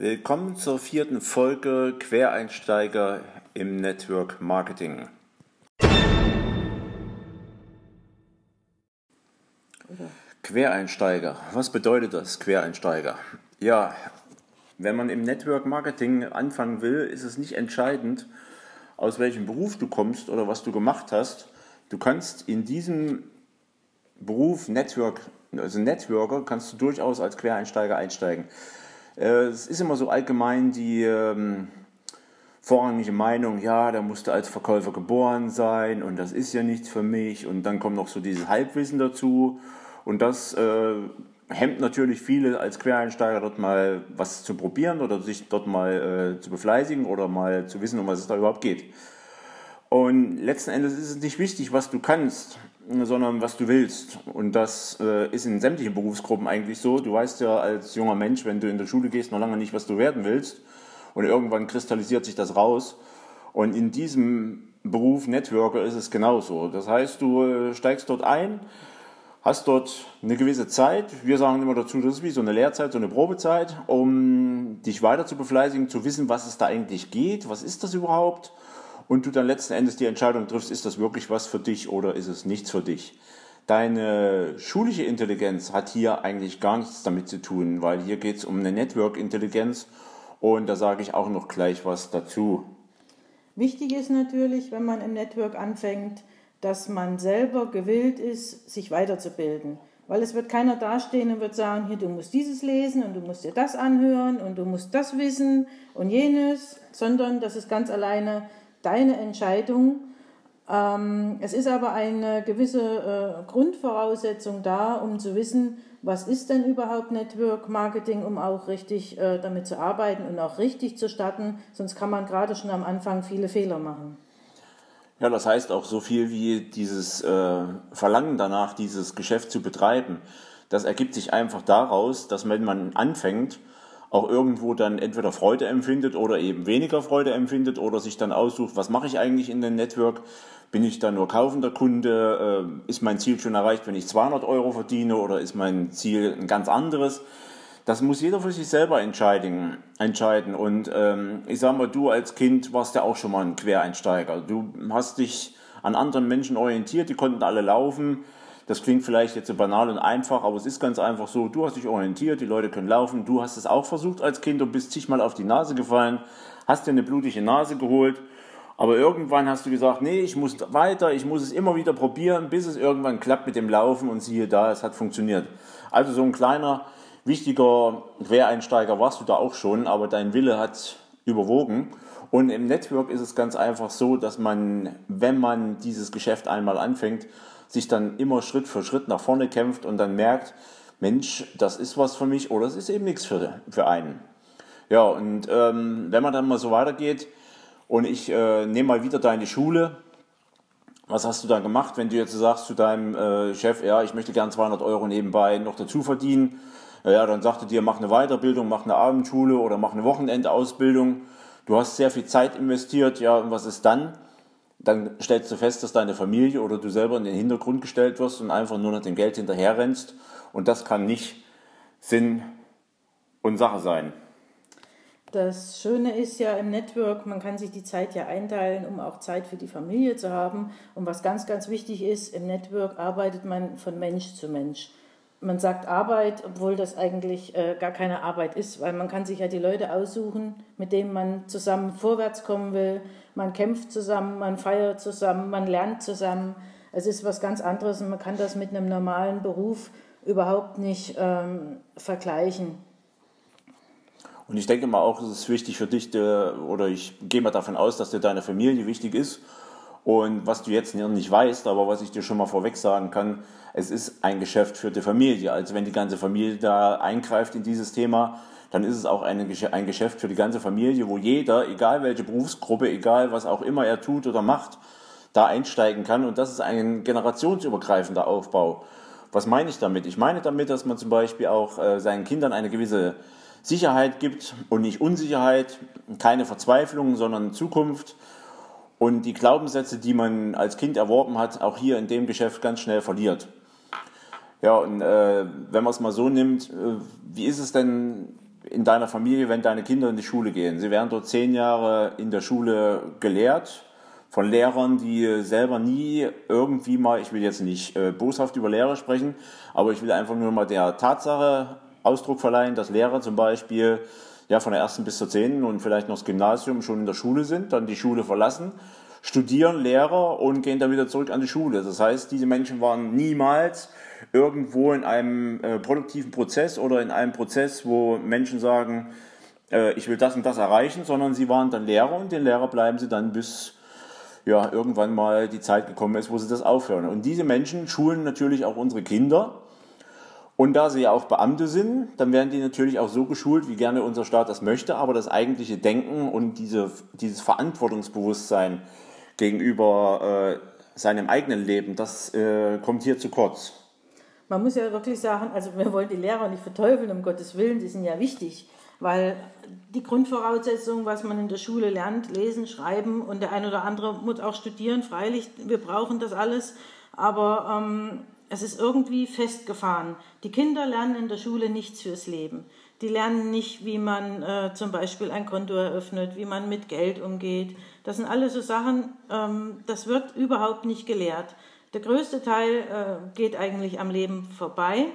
Willkommen zur vierten Folge Quereinsteiger im Network Marketing. Quereinsteiger, was bedeutet das, Quereinsteiger? Ja, wenn man im Network Marketing anfangen will, ist es nicht entscheidend, aus welchem Beruf du kommst oder was du gemacht hast. Du kannst in diesem Beruf Network, also Networker, kannst du durchaus als Quereinsteiger einsteigen. Äh, es ist immer so allgemein die ähm, vorrangige Meinung, ja, da musst du als Verkäufer geboren sein und das ist ja nichts für mich. Und dann kommt noch so dieses Halbwissen dazu. Und das äh, hemmt natürlich viele als Quereinsteiger dort mal was zu probieren oder sich dort mal äh, zu befleißigen oder mal zu wissen, um was es da überhaupt geht. Und letzten Endes ist es nicht wichtig, was du kannst, sondern was du willst. Und das äh, ist in sämtlichen Berufsgruppen eigentlich so. Du weißt ja als junger Mensch, wenn du in der Schule gehst, noch lange nicht, was du werden willst. Und irgendwann kristallisiert sich das raus. Und in diesem Beruf Networker ist es genauso. Das heißt, du äh, steigst dort ein, hast dort eine gewisse Zeit. Wir sagen immer dazu, das ist wie so eine Lehrzeit, so eine Probezeit, um dich weiter zu befleißigen, zu wissen, was es da eigentlich geht, was ist das überhaupt und du dann letzten Endes die Entscheidung triffst, ist das wirklich was für dich oder ist es nichts für dich. Deine schulische Intelligenz hat hier eigentlich gar nichts damit zu tun, weil hier geht es um eine Network-Intelligenz und da sage ich auch noch gleich was dazu. Wichtig ist natürlich, wenn man im Network anfängt, dass man selber gewillt ist, sich weiterzubilden. Weil es wird keiner dastehen und wird sagen, hier, du musst dieses lesen und du musst dir das anhören und du musst das wissen und jenes, sondern das ist ganz alleine deine Entscheidung. Ähm, es ist aber eine gewisse äh, Grundvoraussetzung da, um zu wissen, was ist denn überhaupt Network Marketing, um auch richtig äh, damit zu arbeiten und auch richtig zu starten. Sonst kann man gerade schon am Anfang viele Fehler machen. Ja, das heißt auch so viel wie dieses äh, Verlangen danach, dieses Geschäft zu betreiben. Das ergibt sich einfach daraus, dass wenn man anfängt, auch irgendwo dann entweder Freude empfindet oder eben weniger Freude empfindet oder sich dann aussucht, was mache ich eigentlich in dem Network? Bin ich dann nur kaufender Kunde? Äh, ist mein Ziel schon erreicht, wenn ich 200 Euro verdiene oder ist mein Ziel ein ganz anderes? Das muss jeder für sich selber entscheiden. entscheiden. Und ähm, ich sage mal, du als Kind warst ja auch schon mal ein Quereinsteiger. Du hast dich an anderen Menschen orientiert, die konnten alle laufen das klingt vielleicht jetzt so banal und einfach, aber es ist ganz einfach so, du hast dich orientiert, die Leute können laufen, du hast es auch versucht als Kind und bist zigmal auf die Nase gefallen, hast dir eine blutige Nase geholt, aber irgendwann hast du gesagt, nee, ich muss weiter, ich muss es immer wieder probieren, bis es irgendwann klappt mit dem Laufen und siehe da, es hat funktioniert. Also so ein kleiner, wichtiger Quereinsteiger warst du da auch schon, aber dein Wille hat überwogen. Und im Network ist es ganz einfach so, dass man, wenn man dieses Geschäft einmal anfängt, sich dann immer Schritt für Schritt nach vorne kämpft und dann merkt, Mensch, das ist was für mich oder es ist eben nichts für, für einen. Ja, und ähm, wenn man dann mal so weitergeht und ich äh, nehme mal wieder deine Schule, was hast du dann gemacht, wenn du jetzt sagst zu deinem äh, Chef, ja, ich möchte gern 200 Euro nebenbei noch dazu verdienen, ja, dann sagt er dir, mach eine Weiterbildung, mach eine Abendschule oder mach eine Wochenendausbildung. Du hast sehr viel Zeit investiert, ja, und was ist dann? Dann stellst du fest, dass deine Familie oder du selber in den Hintergrund gestellt wirst und einfach nur nach dem Geld hinterherrennst. Und das kann nicht Sinn und Sache sein. Das Schöne ist ja im Network, man kann sich die Zeit ja einteilen, um auch Zeit für die Familie zu haben. Und was ganz, ganz wichtig ist, im Network arbeitet man von Mensch zu Mensch man sagt Arbeit, obwohl das eigentlich äh, gar keine Arbeit ist, weil man kann sich ja die Leute aussuchen, mit denen man zusammen vorwärts kommen will. Man kämpft zusammen, man feiert zusammen, man lernt zusammen. Es ist was ganz anderes und man kann das mit einem normalen Beruf überhaupt nicht ähm, vergleichen. Und ich denke mal auch, es ist wichtig für dich, oder ich gehe mal davon aus, dass dir deine Familie wichtig ist und was du jetzt nicht weißt, aber was ich dir schon mal vorweg sagen kann, es ist ein Geschäft für die Familie. Also wenn die ganze Familie da eingreift in dieses Thema, dann ist es auch eine, ein Geschäft für die ganze Familie, wo jeder, egal welche Berufsgruppe, egal was auch immer er tut oder macht, da einsteigen kann. Und das ist ein generationsübergreifender Aufbau. Was meine ich damit? Ich meine damit, dass man zum Beispiel auch äh, seinen Kindern eine gewisse Sicherheit gibt und nicht Unsicherheit, keine Verzweiflung, sondern Zukunft und die Glaubenssätze, die man als Kind erworben hat, auch hier in dem Geschäft ganz schnell verliert. Ja, und äh, wenn man es mal so nimmt, äh, wie ist es denn in deiner Familie, wenn deine Kinder in die Schule gehen. Sie werden dort zehn Jahre in der Schule gelehrt von Lehrern, die selber nie irgendwie mal, ich will jetzt nicht äh, boshaft über Lehrer sprechen, aber ich will einfach nur mal der Tatsache Ausdruck verleihen, dass Lehrer zum Beispiel ja, von der ersten bis zur zehnten und vielleicht noch das Gymnasium schon in der Schule sind, dann die Schule verlassen, studieren Lehrer und gehen dann wieder zurück an die Schule. Das heißt, diese Menschen waren niemals irgendwo in einem äh, produktiven Prozess oder in einem Prozess, wo Menschen sagen, äh, ich will das und das erreichen, sondern sie waren dann Lehrer und den Lehrer bleiben sie dann bis ja, irgendwann mal die Zeit gekommen ist, wo sie das aufhören. Und diese Menschen schulen natürlich auch unsere Kinder. Und da sie ja auch Beamte sind, dann werden die natürlich auch so geschult, wie gerne unser Staat das möchte. Aber das eigentliche Denken und diese, dieses Verantwortungsbewusstsein gegenüber äh, seinem eigenen Leben, das äh, kommt hier zu kurz. Man muss ja wirklich sagen, also wir wollen die Lehrer nicht verteufeln, um Gottes Willen, die sind ja wichtig, weil die Grundvoraussetzungen, was man in der Schule lernt, lesen, schreiben und der ein oder andere muss auch studieren, freilich, wir brauchen das alles, aber ähm, es ist irgendwie festgefahren. Die Kinder lernen in der Schule nichts fürs Leben. Die lernen nicht, wie man äh, zum Beispiel ein Konto eröffnet, wie man mit Geld umgeht. Das sind alles so Sachen, ähm, das wird überhaupt nicht gelehrt. Der größte Teil äh, geht eigentlich am Leben vorbei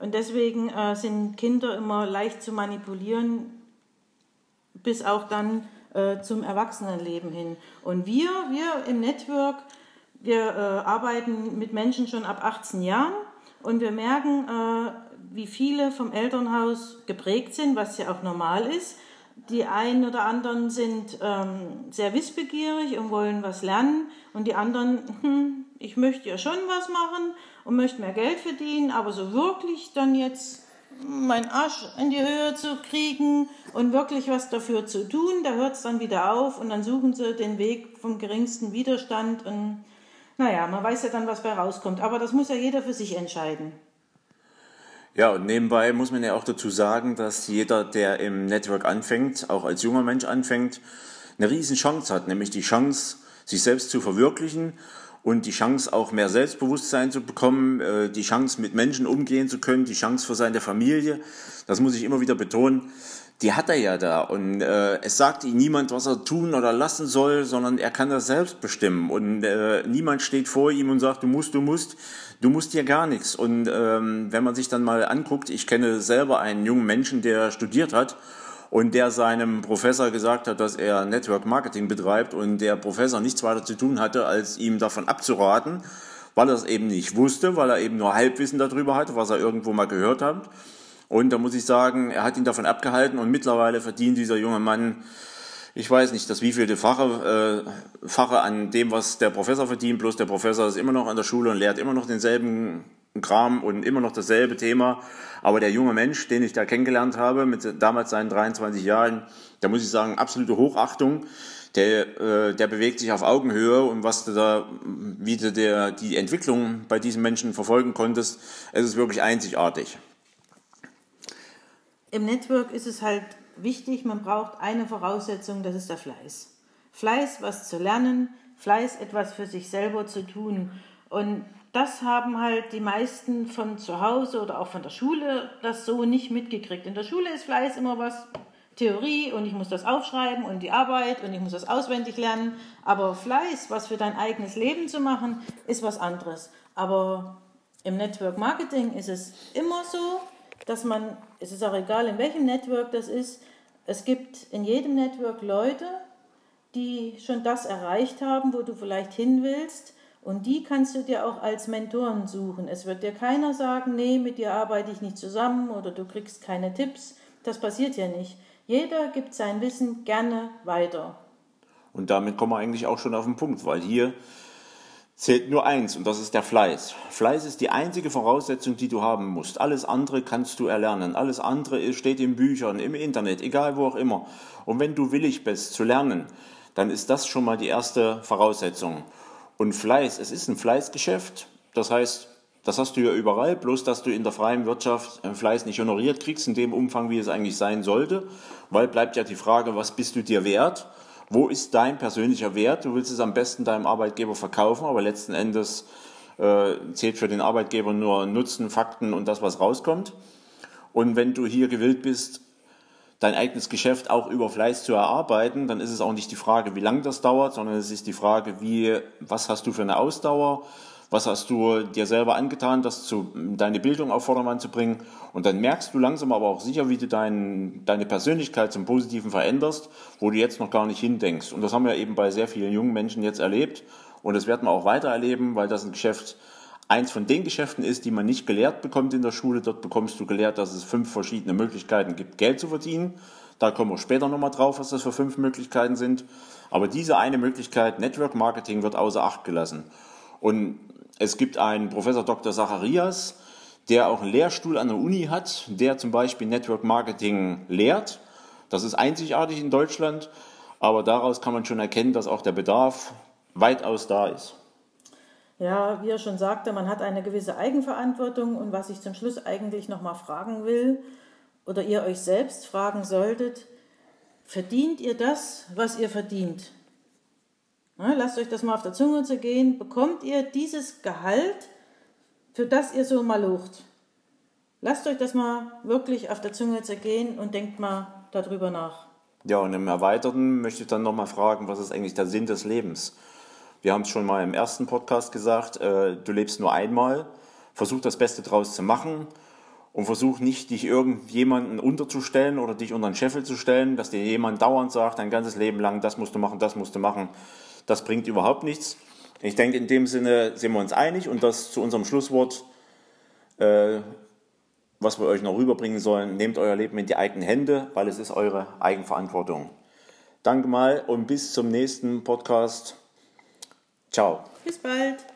und deswegen äh, sind Kinder immer leicht zu manipulieren, bis auch dann äh, zum Erwachsenenleben hin. Und wir, wir im Network, wir äh, arbeiten mit Menschen schon ab 18 Jahren und wir merken, äh, wie viele vom Elternhaus geprägt sind, was ja auch normal ist. Die einen oder anderen sind ähm, sehr wissbegierig und wollen was lernen und die anderen, hm, ich möchte ja schon was machen und möchte mehr Geld verdienen, aber so wirklich dann jetzt meinen Arsch in die Höhe zu kriegen und wirklich was dafür zu tun, da hört es dann wieder auf und dann suchen sie den Weg vom geringsten Widerstand und naja, man weiß ja dann, was bei rauskommt. Aber das muss ja jeder für sich entscheiden. Ja, und nebenbei muss man ja auch dazu sagen, dass jeder, der im Network anfängt, auch als junger Mensch anfängt, eine riesen Chance hat, nämlich die Chance, sich selbst zu verwirklichen und die Chance auch mehr Selbstbewusstsein zu bekommen, äh, die Chance mit Menschen umgehen zu können, die Chance für seine Familie. Das muss ich immer wieder betonen. Die hat er ja da und äh, es sagt ihm niemand, was er tun oder lassen soll, sondern er kann das selbst bestimmen und äh, niemand steht vor ihm und sagt, du musst, du musst, du musst hier gar nichts. Und ähm, wenn man sich dann mal anguckt, ich kenne selber einen jungen Menschen, der studiert hat und der seinem Professor gesagt hat, dass er Network Marketing betreibt und der Professor nichts weiter zu tun hatte, als ihm davon abzuraten, weil er es eben nicht wusste, weil er eben nur Halbwissen darüber hatte, was er irgendwo mal gehört hat. Und da muss ich sagen, er hat ihn davon abgehalten und mittlerweile verdient dieser junge Mann, ich weiß nicht, das wievielte Fache, äh, Fache an dem, was der Professor verdient, bloß der Professor ist immer noch an der Schule und lehrt immer noch denselben Kram und immer noch dasselbe Thema. Aber der junge Mensch, den ich da kennengelernt habe, mit damals seinen 23 Jahren, da muss ich sagen, absolute Hochachtung. Der, äh, der bewegt sich auf Augenhöhe und was du da, wie du der, die Entwicklung bei diesen Menschen verfolgen konntest, es ist wirklich einzigartig. Im Network ist es halt wichtig, man braucht eine Voraussetzung, das ist der Fleiß. Fleiß, was zu lernen, Fleiß, etwas für sich selber zu tun. Und das haben halt die meisten von zu Hause oder auch von der Schule das so nicht mitgekriegt. In der Schule ist Fleiß immer was Theorie und ich muss das aufschreiben und die Arbeit und ich muss das auswendig lernen. Aber Fleiß, was für dein eigenes Leben zu machen, ist was anderes. Aber im Network Marketing ist es immer so, dass man, es ist auch egal, in welchem Network das ist, es gibt in jedem Network Leute, die schon das erreicht haben, wo du vielleicht hin willst und die kannst du dir auch als Mentoren suchen. Es wird dir keiner sagen, nee, mit dir arbeite ich nicht zusammen oder du kriegst keine Tipps. Das passiert ja nicht. Jeder gibt sein Wissen gerne weiter. Und damit kommen wir eigentlich auch schon auf den Punkt, weil hier zählt nur eins und das ist der Fleiß. Fleiß ist die einzige Voraussetzung, die du haben musst. Alles andere kannst du erlernen. Alles andere steht in Büchern, im Internet, egal wo auch immer. Und wenn du willig bist zu lernen, dann ist das schon mal die erste Voraussetzung. Und Fleiß, es ist ein Fleißgeschäft. Das heißt, das hast du ja überall, bloß dass du in der freien Wirtschaft Fleiß nicht honoriert kriegst in dem Umfang, wie es eigentlich sein sollte. Weil bleibt ja die Frage, was bist du dir wert? Wo ist dein persönlicher Wert? Du willst es am besten deinem Arbeitgeber verkaufen, aber letzten Endes äh, zählt für den Arbeitgeber nur Nutzen, Fakten und das, was rauskommt. Und wenn du hier gewillt bist, dein eigenes Geschäft auch über Fleiß zu erarbeiten, dann ist es auch nicht die Frage, wie lange das dauert, sondern es ist die Frage, wie, was hast du für eine Ausdauer, was hast du dir selber angetan, das zu, deine Bildung auf Vordermann zu bringen. Und dann merkst du langsam aber auch sicher, wie du dein, deine Persönlichkeit zum Positiven veränderst, wo du jetzt noch gar nicht hindenkst. Und das haben wir eben bei sehr vielen jungen Menschen jetzt erlebt. Und das werden wir auch weiter erleben, weil das ein Geschäft eins von den Geschäften ist, die man nicht gelehrt bekommt in der Schule. Dort bekommst du gelehrt, dass es fünf verschiedene Möglichkeiten gibt, Geld zu verdienen. Da kommen wir später nochmal drauf, was das für fünf Möglichkeiten sind. Aber diese eine Möglichkeit, Network Marketing, wird außer Acht gelassen. Und es gibt einen Professor Dr. Zacharias, der auch einen Lehrstuhl an der Uni hat, der zum Beispiel Network Marketing lehrt. Das ist einzigartig in Deutschland, aber daraus kann man schon erkennen, dass auch der Bedarf weitaus da ist. Ja, wie er schon sagte, man hat eine gewisse Eigenverantwortung und was ich zum Schluss eigentlich nochmal fragen will oder ihr euch selbst fragen solltet, verdient ihr das, was ihr verdient? Na, lasst euch das mal auf der Zunge zergehen. Bekommt ihr dieses Gehalt, für das ihr so malocht? Lasst euch das mal wirklich auf der Zunge zergehen und denkt mal darüber nach. Ja, und im Erweiterten möchte ich dann nochmal fragen, was ist eigentlich der Sinn des Lebens? Wir haben es schon mal im ersten Podcast gesagt, äh, du lebst nur einmal, versuch das Beste draus zu machen und versuch nicht, dich irgendjemanden unterzustellen oder dich unter den Scheffel zu stellen, dass dir jemand dauernd sagt, dein ganzes Leben lang, das musst du machen, das musst du machen. Das bringt überhaupt nichts. Ich denke, in dem Sinne sind wir uns einig und das zu unserem Schlusswort, äh, was wir euch noch rüberbringen sollen, nehmt euer Leben in die eigenen Hände, weil es ist eure Eigenverantwortung. Danke mal und bis zum nächsten Podcast. Ciao. Bis bald.